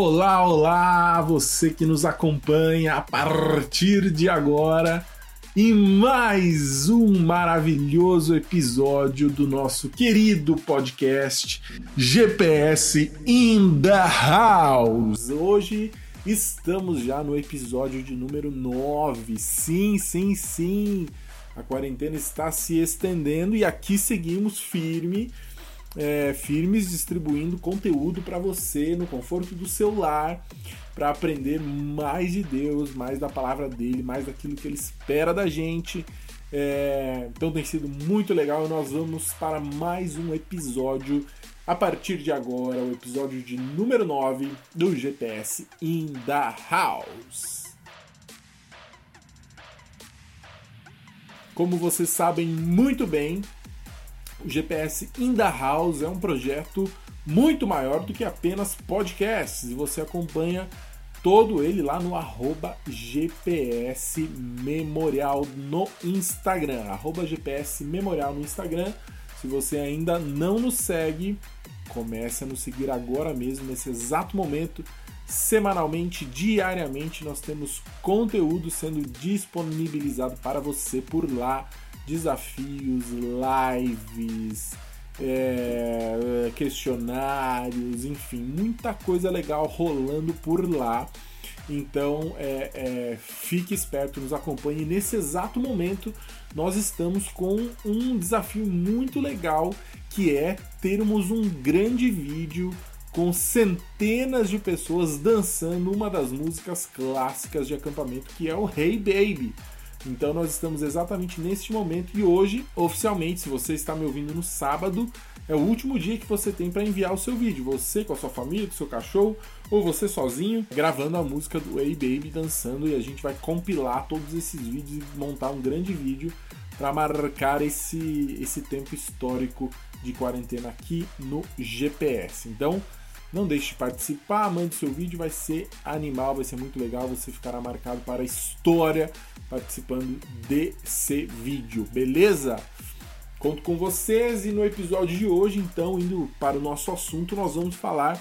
Olá, olá, você que nos acompanha a partir de agora em mais um maravilhoso episódio do nosso querido podcast GPS in the House. Hoje estamos já no episódio de número 9. Sim, sim, sim. A quarentena está se estendendo e aqui seguimos firme é, firmes distribuindo conteúdo para você no conforto do celular para aprender mais de Deus, mais da palavra dele, mais daquilo que ele espera da gente. É, então tem sido muito legal nós vamos para mais um episódio a partir de agora, o episódio de número 9 do GPS in the House. Como vocês sabem muito bem, GPS in the House é um projeto muito maior do que apenas podcasts e você acompanha todo ele lá no arroba GPS Memorial no Instagram. Arroba GPS Memorial no Instagram. Se você ainda não nos segue, comece a nos seguir agora mesmo, nesse exato momento. Semanalmente, diariamente, nós temos conteúdo sendo disponibilizado para você por lá desafios, lives, é, questionários, enfim, muita coisa legal rolando por lá. Então é, é, fique esperto, nos acompanhe. Nesse exato momento, nós estamos com um desafio muito legal que é termos um grande vídeo com centenas de pessoas dançando uma das músicas clássicas de acampamento que é o Hey Baby. Então nós estamos exatamente neste momento e hoje, oficialmente, se você está me ouvindo no sábado, é o último dia que você tem para enviar o seu vídeo. Você com a sua família, com o seu cachorro, ou você sozinho, gravando a música do Hey Baby dançando e a gente vai compilar todos esses vídeos e montar um grande vídeo para marcar esse, esse tempo histórico de quarentena aqui no GPS. Então, não deixe de participar, mande seu vídeo, vai ser animal, vai ser muito legal, você ficará marcado para a história participando desse vídeo, beleza? Conto com vocês e no episódio de hoje, então, indo para o nosso assunto, nós vamos falar,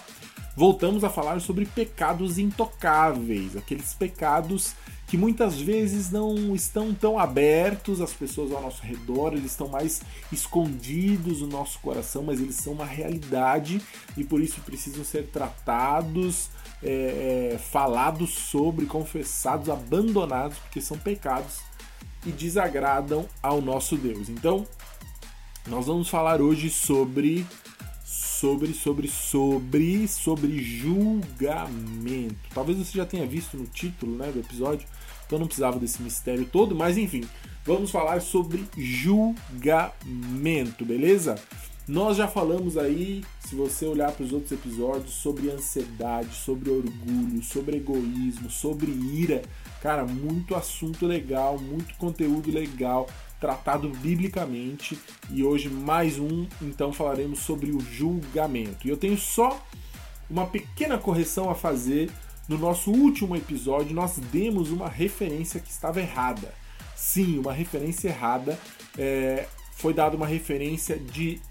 voltamos a falar sobre pecados intocáveis, aqueles pecados que muitas vezes não estão tão abertos às pessoas ao nosso redor, eles estão mais escondidos no nosso coração, mas eles são uma realidade e por isso precisam ser tratados, é, é, falados sobre, confessados, abandonados, porque são pecados e desagradam ao nosso Deus. Então, nós vamos falar hoje sobre sobre, sobre, sobre, sobre julgamento. Talvez você já tenha visto no título né, do episódio, então não precisava desse mistério todo, mas enfim, vamos falar sobre julgamento, beleza? Nós já falamos aí, se você olhar para os outros episódios, sobre ansiedade, sobre orgulho, sobre egoísmo, sobre ira. Cara, muito assunto legal, muito conteúdo legal tratado biblicamente e hoje mais um, então falaremos sobre o julgamento. E eu tenho só uma pequena correção a fazer. No nosso último episódio, nós demos uma referência que estava errada. Sim, uma referência errada. É, foi dada uma referência de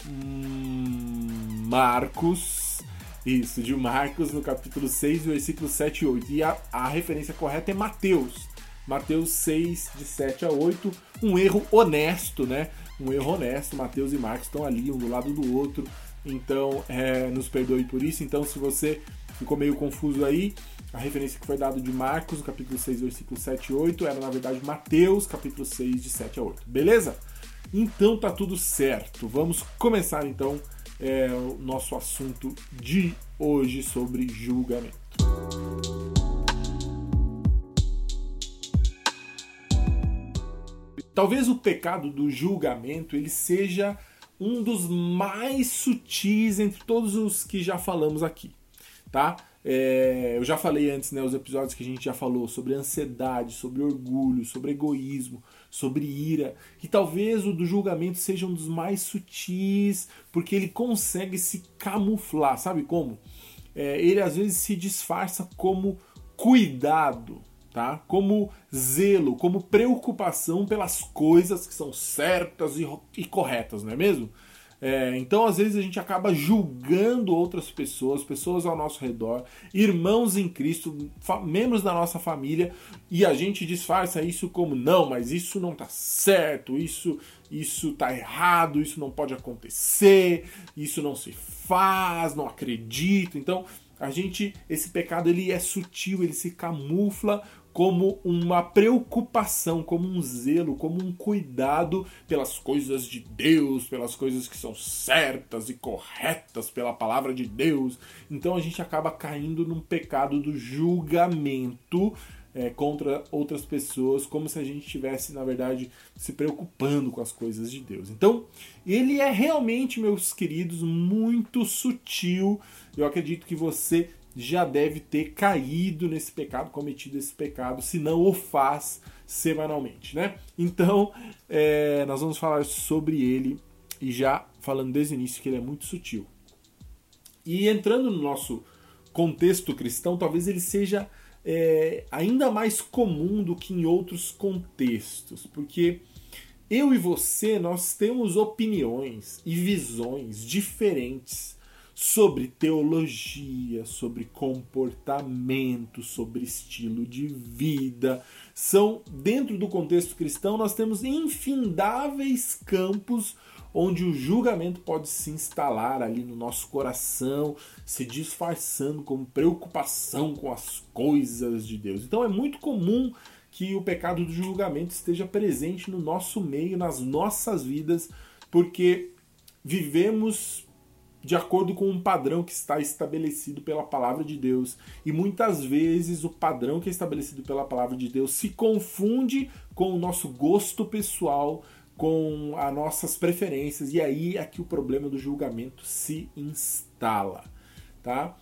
Marcos. Isso, de Marcos no capítulo 6, versículos 7 e 8. E a, a referência correta é Mateus Mateus 6, de 7 a 8, um erro honesto, né? Um erro honesto. Mateus e Marcos estão ali, um do lado do outro. Então, é, nos perdoe por isso. Então, se você ficou meio confuso aí, a referência que foi dada de Marcos, capítulo 6, versículo 7 e 8, era na verdade Mateus, capítulo 6, de 7 a 8. Beleza? Então tá tudo certo. Vamos começar então é, o nosso assunto de hoje sobre julgamento. Talvez o pecado do julgamento ele seja um dos mais sutis entre todos os que já falamos aqui, tá? É, eu já falei antes, né, os episódios que a gente já falou sobre ansiedade, sobre orgulho, sobre egoísmo, sobre ira, e talvez o do julgamento seja um dos mais sutis, porque ele consegue se camuflar, sabe como? É, ele às vezes se disfarça como cuidado, tá? Como zelo, como preocupação pelas coisas que são certas e, e corretas, não é mesmo? É, então, às vezes, a gente acaba julgando outras pessoas, pessoas ao nosso redor, irmãos em Cristo, membros da nossa família, e a gente disfarça isso como não, mas isso não tá certo, isso isso tá errado, isso não pode acontecer, isso não se faz, não acredito. Então, a gente, esse pecado ele é sutil, ele se camufla como uma preocupação, como um zelo, como um cuidado pelas coisas de Deus, pelas coisas que são certas e corretas pela palavra de Deus. Então a gente acaba caindo num pecado do julgamento é, contra outras pessoas, como se a gente estivesse, na verdade, se preocupando com as coisas de Deus. Então, ele é realmente, meus queridos, muito sutil. Eu acredito que você já deve ter caído nesse pecado, cometido esse pecado, se não o faz semanalmente, né? Então, é, nós vamos falar sobre ele e já falando desde o início que ele é muito sutil. E entrando no nosso contexto cristão, talvez ele seja é, ainda mais comum do que em outros contextos, porque eu e você nós temos opiniões e visões diferentes sobre teologia, sobre comportamento, sobre estilo de vida. São dentro do contexto cristão nós temos infindáveis campos onde o julgamento pode se instalar ali no nosso coração, se disfarçando como preocupação com as coisas de Deus. Então é muito comum que o pecado do julgamento esteja presente no nosso meio, nas nossas vidas, porque vivemos de acordo com um padrão que está estabelecido pela palavra de Deus. E muitas vezes o padrão que é estabelecido pela palavra de Deus se confunde com o nosso gosto pessoal, com as nossas preferências, e aí é que o problema do julgamento se instala, tá?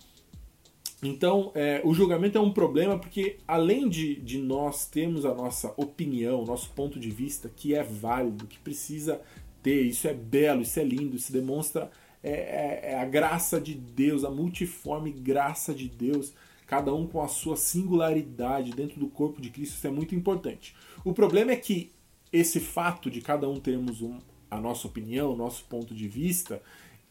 Então, é, o julgamento é um problema porque, além de, de nós termos a nossa opinião, nosso ponto de vista, que é válido, que precisa ter, isso é belo, isso é lindo, isso demonstra é, é, é a graça de Deus, a multiforme graça de Deus, cada um com a sua singularidade dentro do corpo de Cristo, isso é muito importante. O problema é que esse fato de cada um termos um, a nossa opinião, o nosso ponto de vista,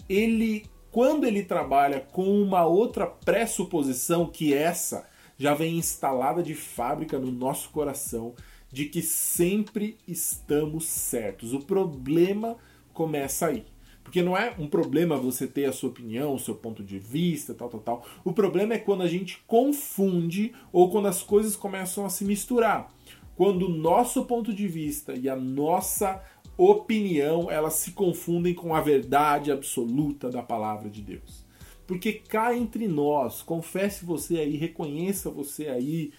ele, quando ele trabalha com uma outra pressuposição que essa já vem instalada de fábrica no nosso coração, de que sempre estamos certos. O problema começa aí. Porque não é um problema você ter a sua opinião, o seu ponto de vista, tal, tal, tal. O problema é quando a gente confunde ou quando as coisas começam a se misturar quando o nosso ponto de vista e a nossa opinião elas se confundem com a verdade absoluta da palavra de Deus. Porque cá entre nós, confesse você aí, reconheça você aí,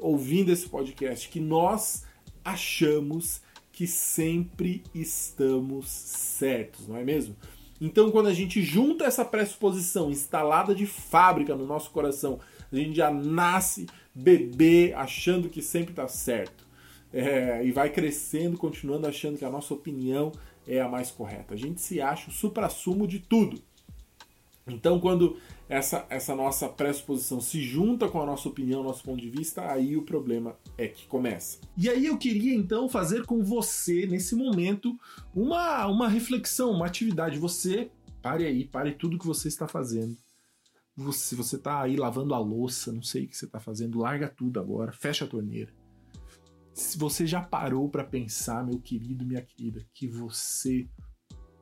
ouvindo esse podcast, que nós achamos que sempre estamos certos, não é mesmo? Então, quando a gente junta essa pressuposição instalada de fábrica no nosso coração, a gente já nasce bebê achando que sempre está certo. É, e vai crescendo, continuando achando que a nossa opinião é a mais correta. A gente se acha o supra-sumo de tudo. Então, quando essa, essa nossa pressuposição se junta com a nossa opinião, nosso ponto de vista, aí o problema é que começa. E aí eu queria então fazer com você, nesse momento, uma, uma reflexão, uma atividade. Você, pare aí, pare tudo que você está fazendo se você tá aí lavando a louça, não sei o que você tá fazendo, larga tudo agora, fecha a torneira. Se você já parou para pensar, meu querido, minha querida, que você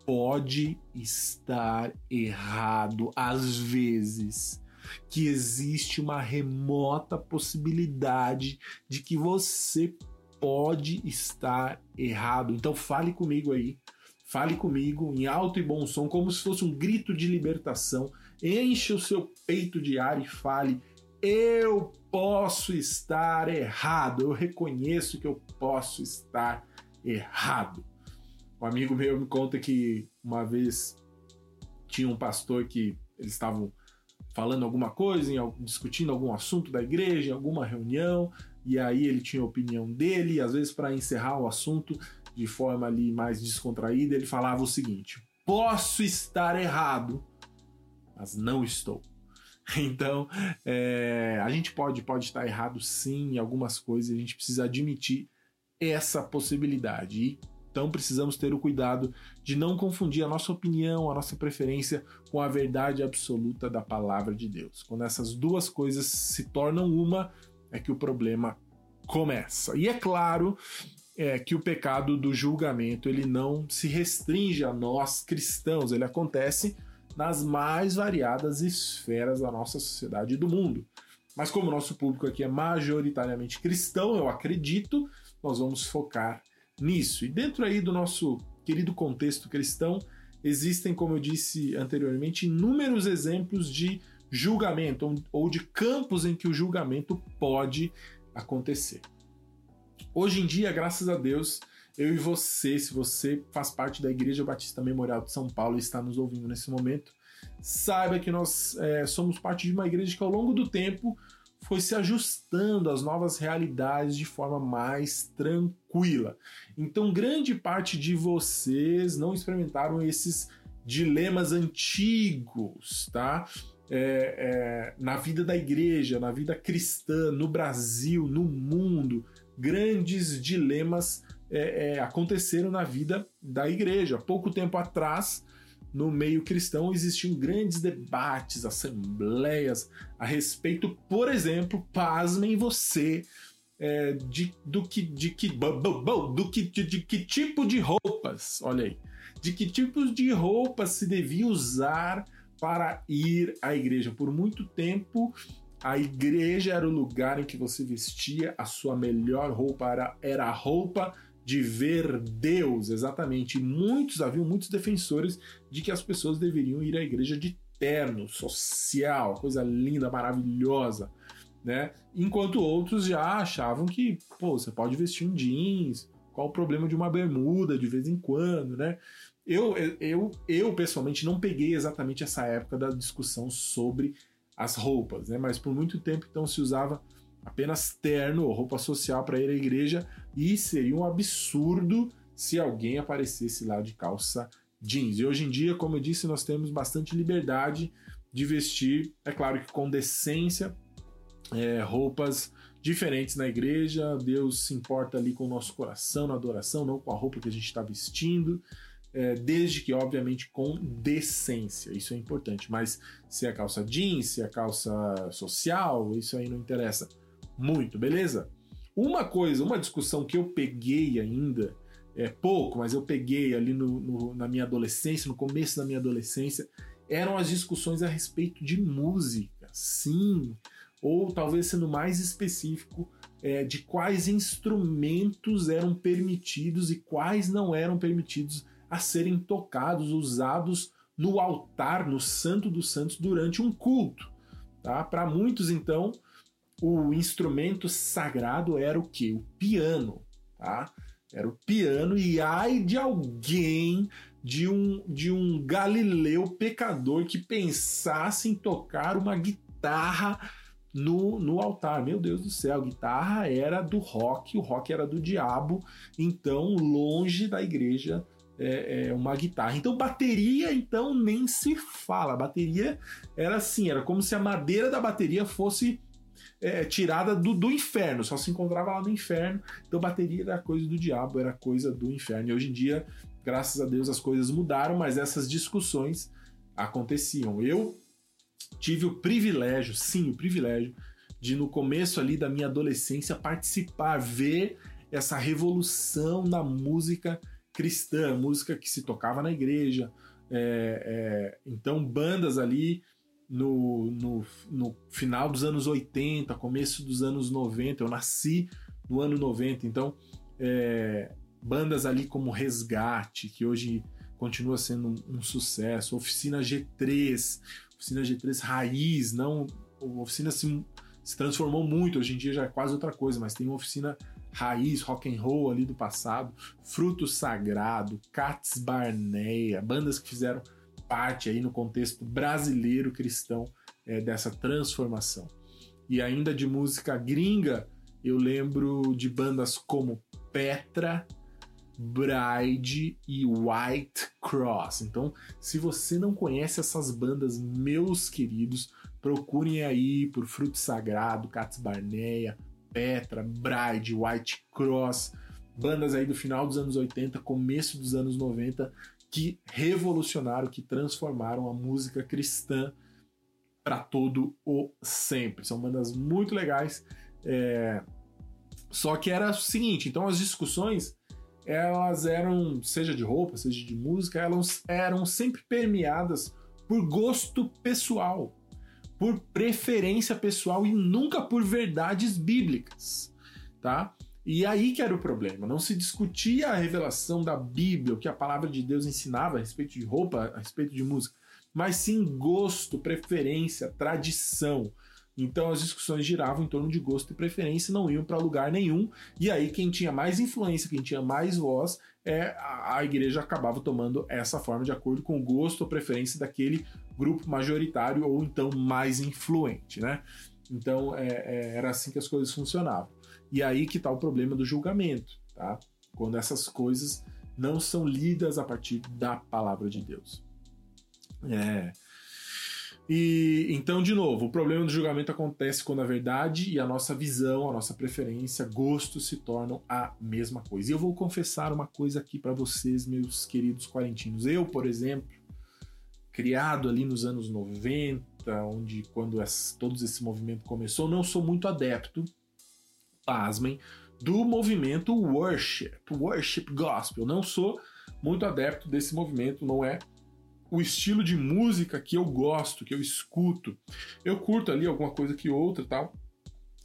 pode estar errado às vezes, que existe uma remota possibilidade de que você pode estar errado. Então fale comigo aí. Fale comigo em alto e bom som, como se fosse um grito de libertação enche o seu peito de ar e fale: Eu posso estar errado, eu reconheço que eu posso estar errado. Um amigo meu me conta que uma vez tinha um pastor que eles estavam falando alguma coisa, discutindo algum assunto da igreja, em alguma reunião, e aí ele tinha a opinião dele, e às vezes para encerrar o assunto de forma ali mais descontraída, ele falava o seguinte: posso estar errado, mas não estou. Então, é, a gente pode, pode estar errado sim em algumas coisas, a gente precisa admitir essa possibilidade. E Então precisamos ter o cuidado de não confundir a nossa opinião, a nossa preferência com a verdade absoluta da palavra de Deus. Quando essas duas coisas se tornam uma, é que o problema começa. E é claro é, que o pecado do julgamento ele não se restringe a nós cristãos, ele acontece nas mais variadas esferas da nossa sociedade e do mundo. Mas como o nosso público aqui é majoritariamente cristão, eu acredito, nós vamos focar nisso. E dentro aí do nosso querido contexto cristão, existem, como eu disse anteriormente, inúmeros exemplos de julgamento ou de campos em que o julgamento pode acontecer. Hoje em dia, graças a Deus, eu e você, se você faz parte da Igreja Batista Memorial de São Paulo e está nos ouvindo nesse momento, saiba que nós é, somos parte de uma igreja que ao longo do tempo foi se ajustando às novas realidades de forma mais tranquila. Então, grande parte de vocês não experimentaram esses dilemas antigos, tá? É, é, na vida da igreja, na vida cristã, no Brasil, no mundo, grandes dilemas é, é aconteceram na vida da igreja. Pouco tempo atrás, no meio cristão existiam grandes debates, assembleias a respeito, por exemplo, pasmem você, é, de, do que de que do que de, de, que tipo de roupas, olha aí, de que tipos de roupas se devia usar para ir à igreja. Por muito tempo a igreja era o lugar em que você vestia a sua melhor roupa, era, era a roupa de ver Deus, exatamente. Muitos, haviam muitos defensores de que as pessoas deveriam ir à igreja de terno, social, coisa linda, maravilhosa, né? Enquanto outros já achavam que, pô, você pode vestir um jeans, qual o problema de uma bermuda de vez em quando, né? Eu, eu, eu pessoalmente não peguei exatamente essa época da discussão sobre as roupas, né? Mas por muito tempo então se usava apenas terno ou roupa social para ir à igreja e seria um absurdo se alguém aparecesse lá de calça jeans. E hoje em dia, como eu disse, nós temos bastante liberdade de vestir, é claro que com decência, é, roupas diferentes na igreja. Deus se importa ali com o nosso coração na adoração, não com a roupa que a gente está vestindo. É, desde que, obviamente, com decência. Isso é importante. Mas se é calça jeans, se é calça social, isso aí não interessa muito, beleza? Uma coisa, uma discussão que eu peguei ainda, é pouco, mas eu peguei ali no, no, na minha adolescência, no começo da minha adolescência, eram as discussões a respeito de música, sim, ou talvez sendo mais específico, é, de quais instrumentos eram permitidos e quais não eram permitidos a serem tocados, usados no altar, no Santo dos Santos, durante um culto. Tá? Para muitos, então, o instrumento sagrado era o que? O piano, tá? Era o piano e ai de alguém de um de um galileu pecador que pensasse em tocar uma guitarra no, no altar. Meu Deus do céu, a guitarra era do rock, o rock era do diabo, então longe da igreja é, é, uma guitarra. Então bateria então nem se fala. Bateria era assim, era como se a madeira da bateria fosse é, tirada do, do inferno, só se encontrava lá no inferno. Então, bateria era coisa do diabo, era coisa do inferno. E hoje em dia, graças a Deus, as coisas mudaram, mas essas discussões aconteciam. Eu tive o privilégio, sim, o privilégio, de no começo ali da minha adolescência participar, ver essa revolução na música cristã, música que se tocava na igreja. É, é, então, bandas ali no, no, no, final dos anos 80, começo dos anos 90. Eu nasci no ano 90, então é, bandas ali como Resgate, que hoje continua sendo um, um, sucesso, Oficina G3, Oficina G3 Raiz, não, oficina se, se transformou muito, hoje em dia já é quase outra coisa, mas tem uma oficina raiz, rock and roll ali do passado, Fruto Sagrado, Cats Barneia, bandas que fizeram parte aí no contexto brasileiro cristão é, dessa transformação. E ainda de música gringa, eu lembro de bandas como Petra, Bride e White Cross. Então, se você não conhece essas bandas, meus queridos, procurem aí por Fruto Sagrado, Cats Barneia, Petra, Bride, White Cross. bandas aí do final dos anos 80, começo dos anos 90, que revolucionaram, que transformaram a música cristã para todo o sempre. São bandas muito legais. É... Só que era o seguinte, então as discussões elas eram, seja de roupa, seja de música, elas eram sempre permeadas por gosto pessoal, por preferência pessoal e nunca por verdades bíblicas, tá? E aí que era o problema. Não se discutia a revelação da Bíblia, o que a palavra de Deus ensinava a respeito de roupa, a respeito de música, mas sim gosto, preferência, tradição. Então as discussões giravam em torno de gosto e preferência, não iam para lugar nenhum. E aí quem tinha mais influência, quem tinha mais voz, é a, igreja acabava tomando essa forma de acordo com o gosto ou preferência daquele grupo majoritário ou então mais influente, né? Então é, é, era assim que as coisas funcionavam. E aí que está o problema do julgamento, tá? Quando essas coisas não são lidas a partir da palavra de Deus. É. E então, de novo, o problema do julgamento acontece quando a verdade e a nossa visão, a nossa preferência, gosto se tornam a mesma coisa. E eu vou confessar uma coisa aqui para vocês, meus queridos quarentinos. Eu, por exemplo, criado ali nos anos 90, onde quando esse, todo esse movimento começou, não sou muito adepto, pasmem, do movimento worship, worship gospel. Não sou muito adepto desse movimento, não é o estilo de música que eu gosto, que eu escuto. Eu curto ali alguma coisa que outra tal,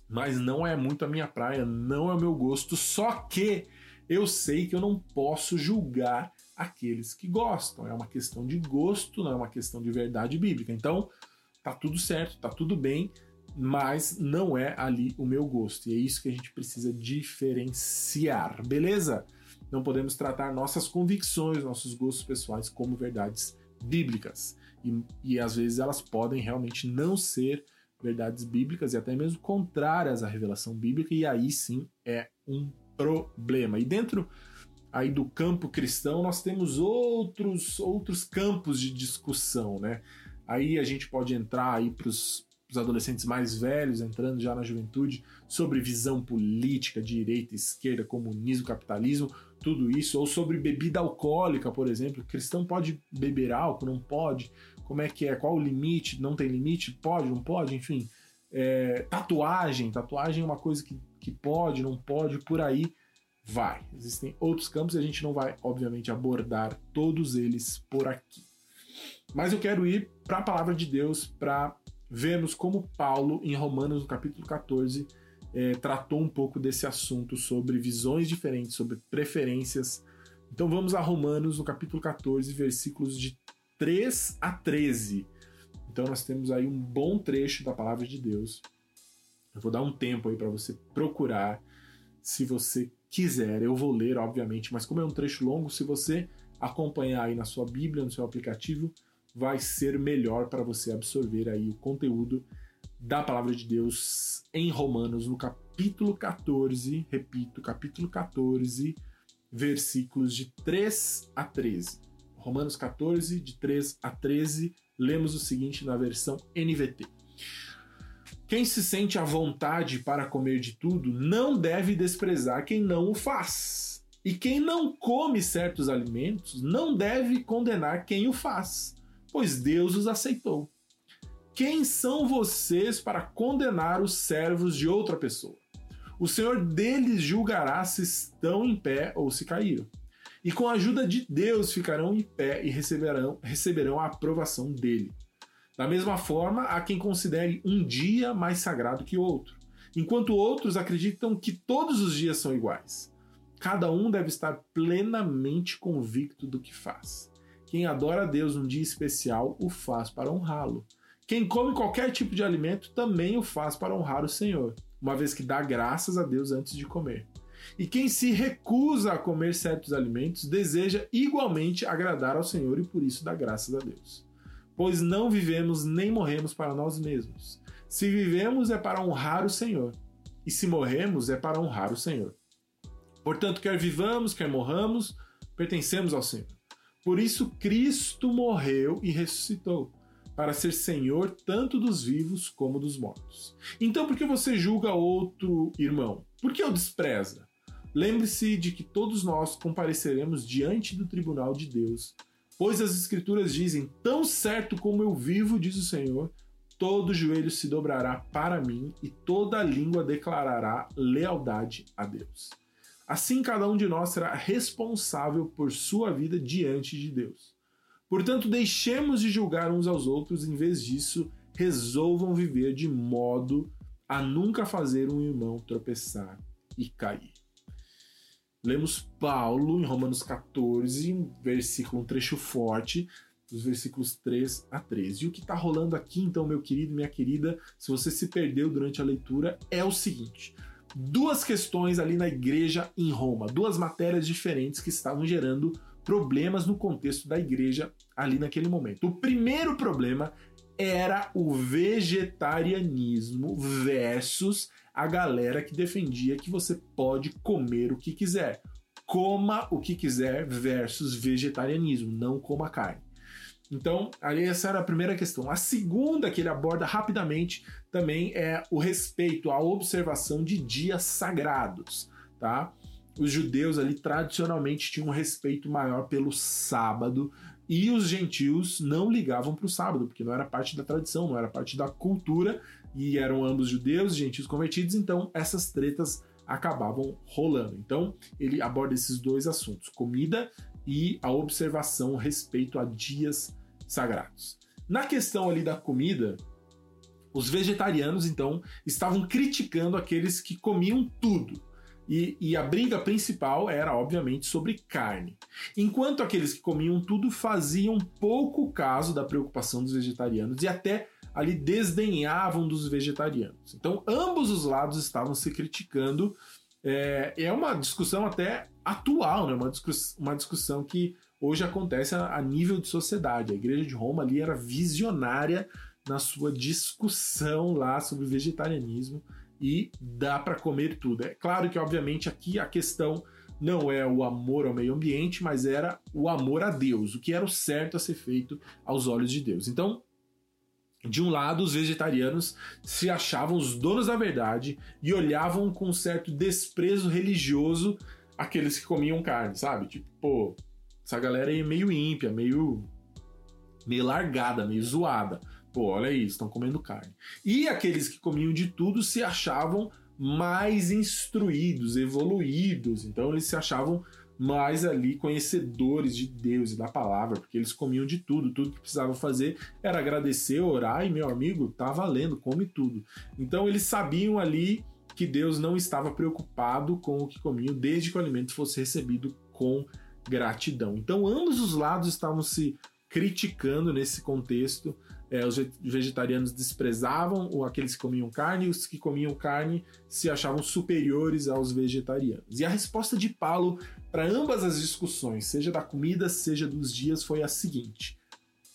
mas não é muito a minha praia, não é o meu gosto. Só que eu sei que eu não posso julgar aqueles que gostam. É uma questão de gosto, não é uma questão de verdade bíblica. Então, tá tudo certo, tá tudo bem, mas não é ali o meu gosto. E é isso que a gente precisa diferenciar, beleza? Não podemos tratar nossas convicções, nossos gostos pessoais como verdades bíblicas. E, e às vezes elas podem realmente não ser verdades bíblicas e até mesmo contrárias à revelação bíblica, e aí sim é um problema. E dentro aí do campo cristão nós temos outros outros campos de discussão, né? Aí a gente pode entrar aí para os adolescentes mais velhos, entrando já na juventude, sobre visão política, direita, esquerda, comunismo, capitalismo, tudo isso, ou sobre bebida alcoólica, por exemplo. O cristão pode beber álcool, não pode? Como é que é? Qual o limite? Não tem limite? Pode, não pode? Enfim. É, tatuagem, tatuagem é uma coisa que, que pode, não pode, por aí vai. Existem outros campos e a gente não vai, obviamente, abordar todos eles por aqui. Mas eu quero ir para a palavra de Deus para vermos como Paulo, em Romanos, no capítulo 14, é, tratou um pouco desse assunto sobre visões diferentes, sobre preferências. Então vamos a Romanos, no capítulo 14, versículos de 3 a 13. Então nós temos aí um bom trecho da palavra de Deus. Eu vou dar um tempo aí para você procurar, se você quiser. Eu vou ler, obviamente, mas como é um trecho longo, se você acompanhar aí na sua Bíblia, no seu aplicativo, vai ser melhor para você absorver aí o conteúdo da palavra de Deus em Romanos, no capítulo 14, repito, capítulo 14, versículos de 3 a 13. Romanos 14, de 3 a 13, lemos o seguinte na versão NVT. Quem se sente à vontade para comer de tudo não deve desprezar quem não o faz. E quem não come certos alimentos não deve condenar quem o faz, pois Deus os aceitou. Quem são vocês para condenar os servos de outra pessoa? O Senhor deles julgará se estão em pé ou se caíram. E com a ajuda de Deus ficarão em pé e receberão, receberão a aprovação dele. Da mesma forma, há quem considere um dia mais sagrado que outro, enquanto outros acreditam que todos os dias são iguais. Cada um deve estar plenamente convicto do que faz. Quem adora a Deus num dia especial o faz para honrá-lo. Quem come qualquer tipo de alimento também o faz para honrar o Senhor, uma vez que dá graças a Deus antes de comer. E quem se recusa a comer certos alimentos deseja igualmente agradar ao Senhor e por isso dá graças a Deus. Pois não vivemos nem morremos para nós mesmos. Se vivemos é para honrar o Senhor, e se morremos é para honrar o Senhor. Portanto, quer vivamos, quer morramos, pertencemos ao Senhor. Por isso Cristo morreu e ressuscitou para ser senhor tanto dos vivos como dos mortos. Então, por que você julga outro irmão? Por que o despreza? lembre-se de que todos nós compareceremos diante do tribunal de Deus. Pois as Escrituras dizem: Tão certo como eu vivo, diz o Senhor, todo joelho se dobrará para mim e toda língua declarará lealdade a Deus. Assim, cada um de nós será responsável por sua vida diante de Deus. Portanto, deixemos de julgar uns aos outros, em vez disso, resolvam viver de modo a nunca fazer um irmão tropeçar e cair. Lemos Paulo em Romanos 14, versículo, um trecho forte, dos versículos 3 a 13. E o que está rolando aqui, então, meu querido, minha querida, se você se perdeu durante a leitura, é o seguinte: duas questões ali na igreja em Roma, duas matérias diferentes que estavam gerando problemas no contexto da igreja ali naquele momento. O primeiro problema era o vegetarianismo versus a galera que defendia que você pode comer o que quiser. Coma o que quiser versus vegetarianismo, não coma carne. Então, ali essa era a primeira questão. A segunda que ele aborda rapidamente também é o respeito à observação de dias sagrados, tá? Os judeus ali tradicionalmente tinham um respeito maior pelo sábado e os gentios não ligavam para o sábado, porque não era parte da tradição, não era parte da cultura, e eram ambos judeus e gentios convertidos, então essas tretas acabavam rolando. Então, ele aborda esses dois assuntos: comida e a observação respeito a dias sagrados. Na questão ali da comida, os vegetarianos então estavam criticando aqueles que comiam tudo. E, e, a briga principal era, obviamente, sobre carne. Enquanto aqueles que comiam tudo faziam pouco caso da preocupação dos vegetarianos e até ali desdenhavam dos vegetarianos. Então, ambos os lados estavam se criticando. É, é uma discussão até atual, né? uma, discuss uma discussão que hoje acontece a, a nível de sociedade. A Igreja de Roma ali era visionária na sua discussão lá sobre vegetarianismo e dá para comer tudo. É claro que, obviamente, aqui a questão não é o amor ao meio ambiente, mas era o amor a Deus, o que era o certo a ser feito aos olhos de Deus. Então, de um lado, os vegetarianos se achavam os donos da verdade e olhavam com certo desprezo religioso aqueles que comiam carne, sabe? Tipo, pô, essa galera aí é meio ímpia, meio, meio largada, meio zoada. Pô, olha isso, estão comendo carne. E aqueles que comiam de tudo se achavam mais instruídos, evoluídos. Então eles se achavam mais ali conhecedores de Deus e da palavra, porque eles comiam de tudo, tudo que precisavam fazer era agradecer, orar e meu amigo, tá valendo, come tudo. Então eles sabiam ali que Deus não estava preocupado com o que comiam, desde que o alimento fosse recebido com gratidão. Então, ambos os lados estavam se criticando nesse contexto. É, os vegetarianos desprezavam aqueles que comiam carne, e os que comiam carne se achavam superiores aos vegetarianos. E a resposta de Paulo para ambas as discussões, seja da comida, seja dos dias, foi a seguinte: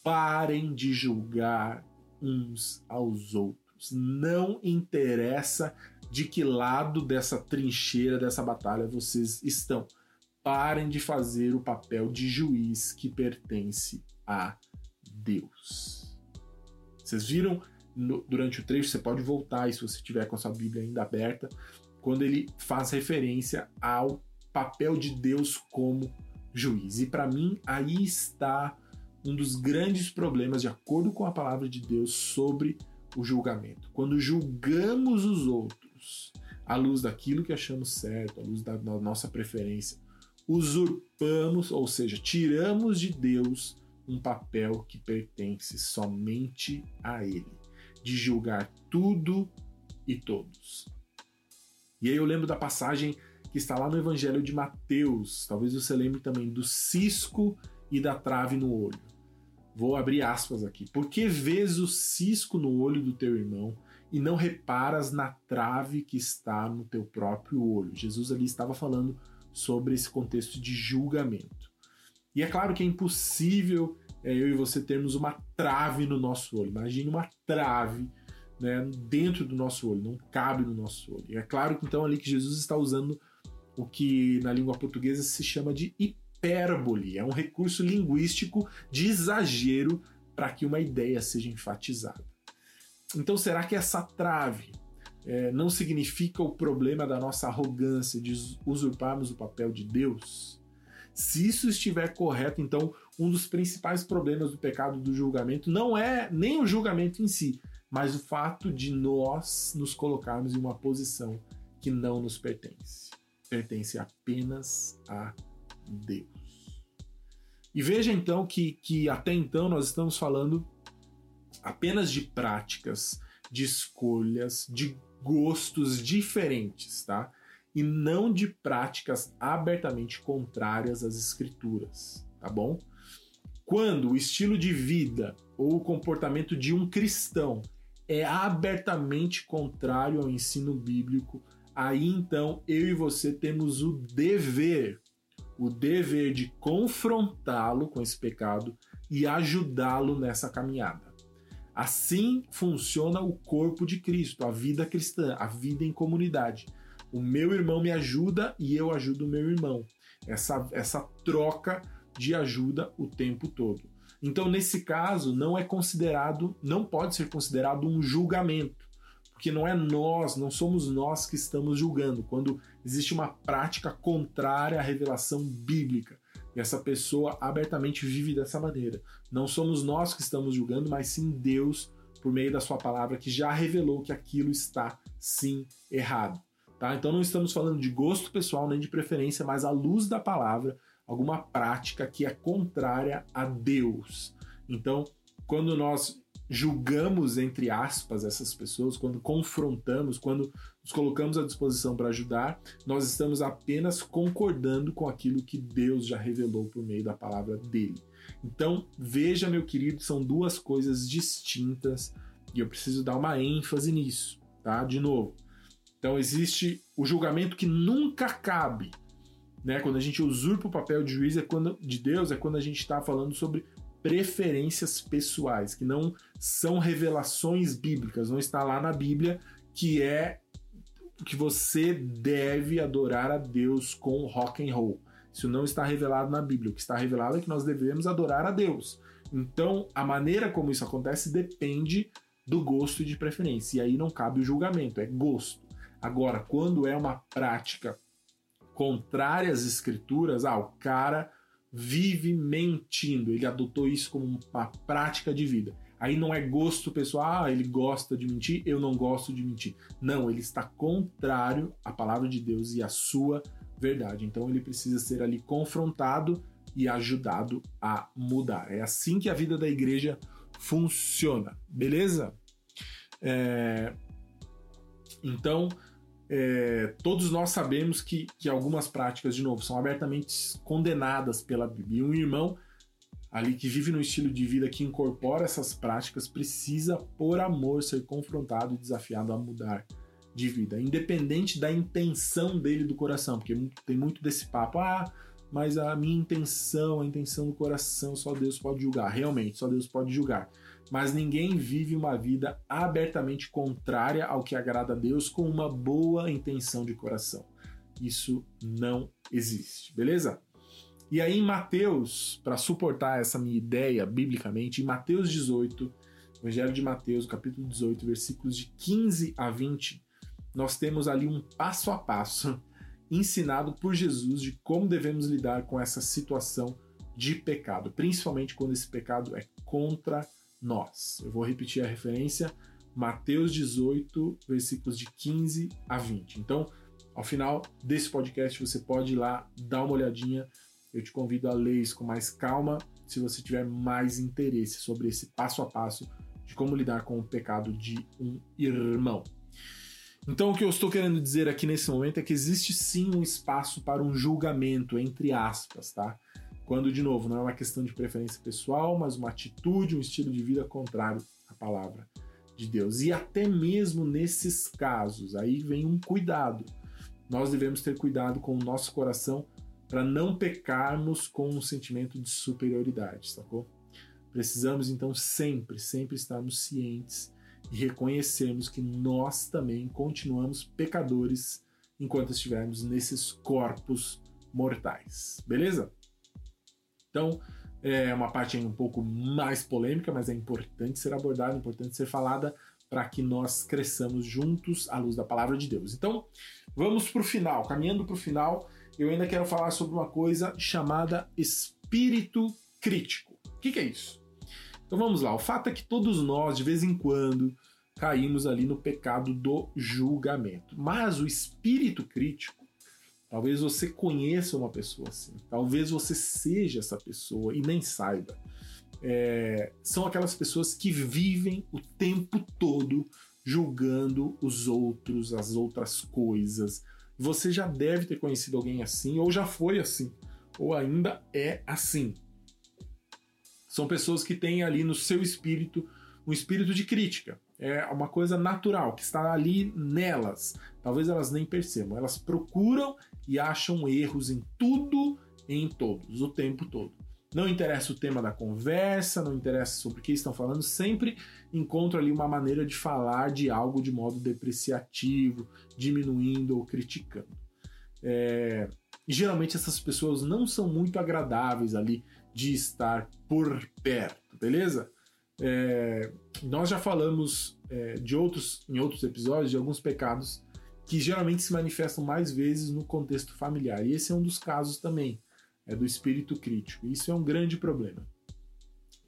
parem de julgar uns aos outros. Não interessa de que lado dessa trincheira, dessa batalha vocês estão parem de fazer o papel de juiz que pertence a Deus. Vocês viram no, durante o trecho, você pode voltar, se você tiver com a sua Bíblia ainda aberta, quando ele faz referência ao papel de Deus como juiz. E para mim, aí está um dos grandes problemas, de acordo com a palavra de Deus, sobre o julgamento. Quando julgamos os outros à luz daquilo que achamos certo, à luz da nossa preferência, usurpamos, ou seja, tiramos de Deus um papel que pertence somente a Ele, de julgar tudo e todos. E aí eu lembro da passagem que está lá no Evangelho de Mateus, talvez você lembre também do cisco e da trave no olho. Vou abrir aspas aqui. Por que vês o cisco no olho do teu irmão e não reparas na trave que está no teu próprio olho? Jesus ali estava falando sobre esse contexto de julgamento. E é claro que é impossível é, eu e você termos uma trave no nosso olho. Imagine uma trave né, dentro do nosso olho, não cabe no nosso olho. E é claro que então ali que Jesus está usando o que na língua portuguesa se chama de hipérbole. É um recurso linguístico de exagero para que uma ideia seja enfatizada. Então será que essa trave é, não significa o problema da nossa arrogância de usurparmos o papel de Deus? Se isso estiver correto, então um dos principais problemas do pecado do julgamento não é nem o julgamento em si, mas o fato de nós nos colocarmos em uma posição que não nos pertence. Pertence apenas a Deus. E veja então que, que até então nós estamos falando apenas de práticas, de escolhas, de gostos diferentes, tá? e não de práticas abertamente contrárias às escrituras, tá bom? Quando o estilo de vida ou o comportamento de um cristão é abertamente contrário ao ensino bíblico, aí então eu e você temos o dever, o dever de confrontá-lo com esse pecado e ajudá-lo nessa caminhada. Assim funciona o corpo de Cristo, a vida cristã, a vida em comunidade. O meu irmão me ajuda e eu ajudo o meu irmão. Essa, essa troca de ajuda o tempo todo. Então, nesse caso, não é considerado, não pode ser considerado um julgamento, porque não é nós, não somos nós que estamos julgando. Quando existe uma prática contrária à revelação bíblica e essa pessoa abertamente vive dessa maneira, não somos nós que estamos julgando, mas sim Deus por meio da sua palavra que já revelou que aquilo está sim errado. Tá? Então não estamos falando de gosto pessoal nem de preferência, mas à luz da palavra, alguma prática que é contrária a Deus. Então, quando nós julgamos, entre aspas, essas pessoas, quando confrontamos, quando nos colocamos à disposição para ajudar, nós estamos apenas concordando com aquilo que Deus já revelou por meio da palavra dele. Então, veja, meu querido, são duas coisas distintas e eu preciso dar uma ênfase nisso, tá? De novo, então existe o julgamento que nunca cabe. Né? Quando a gente usurpa o papel de juiz é quando, de Deus, é quando a gente está falando sobre preferências pessoais, que não são revelações bíblicas, não está lá na Bíblia que é que você deve adorar a Deus com rock and roll. Isso não está revelado na Bíblia. O que está revelado é que nós devemos adorar a Deus. Então, a maneira como isso acontece depende do gosto e de preferência. E aí não cabe o julgamento, é gosto. Agora, quando é uma prática contrária às escrituras, ah, o cara vive mentindo, ele adotou isso como uma prática de vida. Aí não é gosto pessoal, ah, ele gosta de mentir, eu não gosto de mentir. Não, ele está contrário à palavra de Deus e à sua verdade. Então ele precisa ser ali confrontado e ajudado a mudar. É assim que a vida da igreja funciona, beleza? É... Então, é, todos nós sabemos que, que algumas práticas, de novo, são abertamente condenadas pela Bíblia. E um irmão ali que vive no estilo de vida que incorpora essas práticas precisa, por amor, ser confrontado e desafiado a mudar de vida, independente da intenção dele do coração, porque tem muito desse papo, ah, mas a minha intenção, a intenção do coração, só Deus pode julgar. Realmente, só Deus pode julgar mas ninguém vive uma vida abertamente contrária ao que agrada a Deus com uma boa intenção de coração. Isso não existe, beleza? E aí em Mateus, para suportar essa minha ideia biblicamente, em Mateus 18, Evangelho de Mateus, capítulo 18, versículos de 15 a 20, nós temos ali um passo a passo ensinado por Jesus de como devemos lidar com essa situação de pecado, principalmente quando esse pecado é contra nós. Eu vou repetir a referência, Mateus 18, versículos de 15 a 20. Então, ao final desse podcast, você pode ir lá dar uma olhadinha. Eu te convido a ler isso com mais calma, se você tiver mais interesse sobre esse passo a passo de como lidar com o pecado de um irmão. Então, o que eu estou querendo dizer aqui nesse momento é que existe sim um espaço para um julgamento, entre aspas, tá? Quando, de novo, não é uma questão de preferência pessoal, mas uma atitude, um estilo de vida contrário à palavra de Deus. E até mesmo nesses casos, aí vem um cuidado. Nós devemos ter cuidado com o nosso coração para não pecarmos com um sentimento de superioridade, sacou? Precisamos então sempre, sempre estarmos cientes e reconhecermos que nós também continuamos pecadores enquanto estivermos nesses corpos mortais. Beleza? Então, é uma parte um pouco mais polêmica, mas é importante ser abordada, importante ser falada para que nós cresçamos juntos à luz da palavra de Deus. Então, vamos para o final. Caminhando para o final, eu ainda quero falar sobre uma coisa chamada espírito crítico. O que, que é isso? Então vamos lá. O fato é que todos nós, de vez em quando, caímos ali no pecado do julgamento. Mas o espírito crítico, talvez você conheça uma pessoa assim, talvez você seja essa pessoa e nem saiba. É, são aquelas pessoas que vivem o tempo todo julgando os outros, as outras coisas. Você já deve ter conhecido alguém assim, ou já foi assim, ou ainda é assim. São pessoas que têm ali no seu espírito um espírito de crítica. É uma coisa natural que está ali nelas. Talvez elas nem percebam. Elas procuram e acham erros em tudo e em todos, o tempo todo. Não interessa o tema da conversa, não interessa sobre o que estão falando, sempre encontro ali uma maneira de falar de algo de modo depreciativo, diminuindo ou criticando. É, geralmente essas pessoas não são muito agradáveis ali de estar por perto, beleza? É, nós já falamos é, de outros, em outros episódios de alguns pecados que geralmente se manifestam mais vezes no contexto familiar. E esse é um dos casos também, é do espírito crítico. Isso é um grande problema.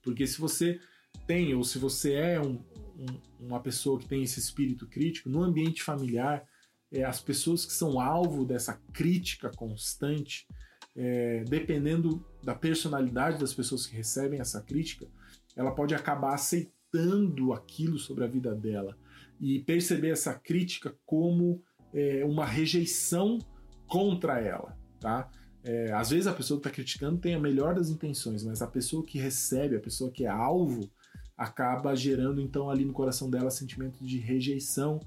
Porque se você tem, ou se você é um, um, uma pessoa que tem esse espírito crítico, no ambiente familiar, é, as pessoas que são alvo dessa crítica constante, é, dependendo da personalidade das pessoas que recebem essa crítica, ela pode acabar aceitando aquilo sobre a vida dela e perceber essa crítica como é, uma rejeição contra ela, tá? É, às vezes a pessoa que está criticando tem a melhor das intenções, mas a pessoa que recebe, a pessoa que é alvo, acaba gerando então ali no coração dela sentimento de rejeição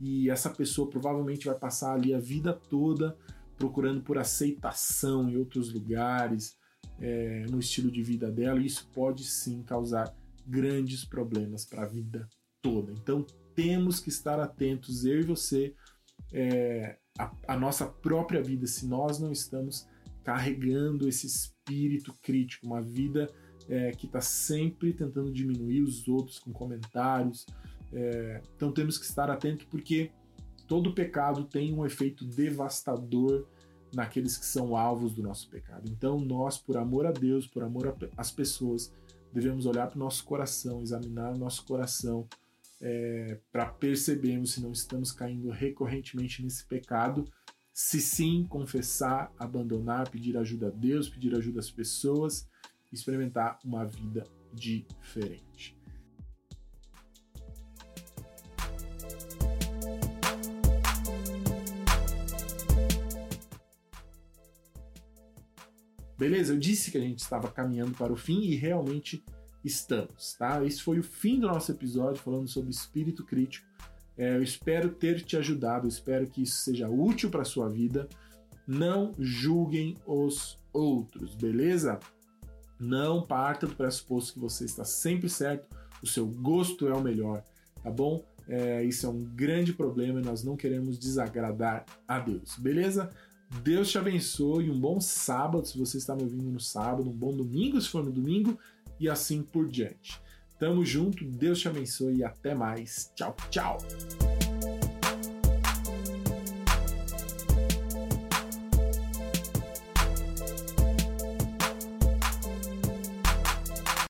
e essa pessoa provavelmente vai passar ali a vida toda procurando por aceitação em outros lugares, é, no estilo de vida dela, e isso pode sim causar grandes problemas para a vida toda. Então temos que estar atentos, eu e você, é, a, a nossa própria vida, se nós não estamos carregando esse espírito crítico, uma vida é, que está sempre tentando diminuir os outros com comentários. É, então temos que estar atentos porque todo pecado tem um efeito devastador naqueles que são alvos do nosso pecado. Então, nós, por amor a Deus, por amor às pessoas, devemos olhar para o nosso coração, examinar o nosso coração é, para percebermos se não estamos caindo recorrentemente nesse pecado. Se sim, confessar, abandonar, pedir ajuda a Deus, pedir ajuda às pessoas, experimentar uma vida diferente. Beleza? Eu disse que a gente estava caminhando para o fim e realmente estamos, tá? Esse foi o fim do nosso episódio falando sobre espírito crítico. É, eu espero ter te ajudado, espero que isso seja útil para sua vida. Não julguem os outros, beleza? Não parta do pressuposto que você está sempre certo, o seu gosto é o melhor, tá bom? É, isso é um grande problema e nós não queremos desagradar a Deus, beleza? Deus te abençoe, um bom sábado se você está me ouvindo no sábado, um bom domingo se for no domingo e assim por diante. Tamo junto, Deus te abençoe e até mais. Tchau, tchau!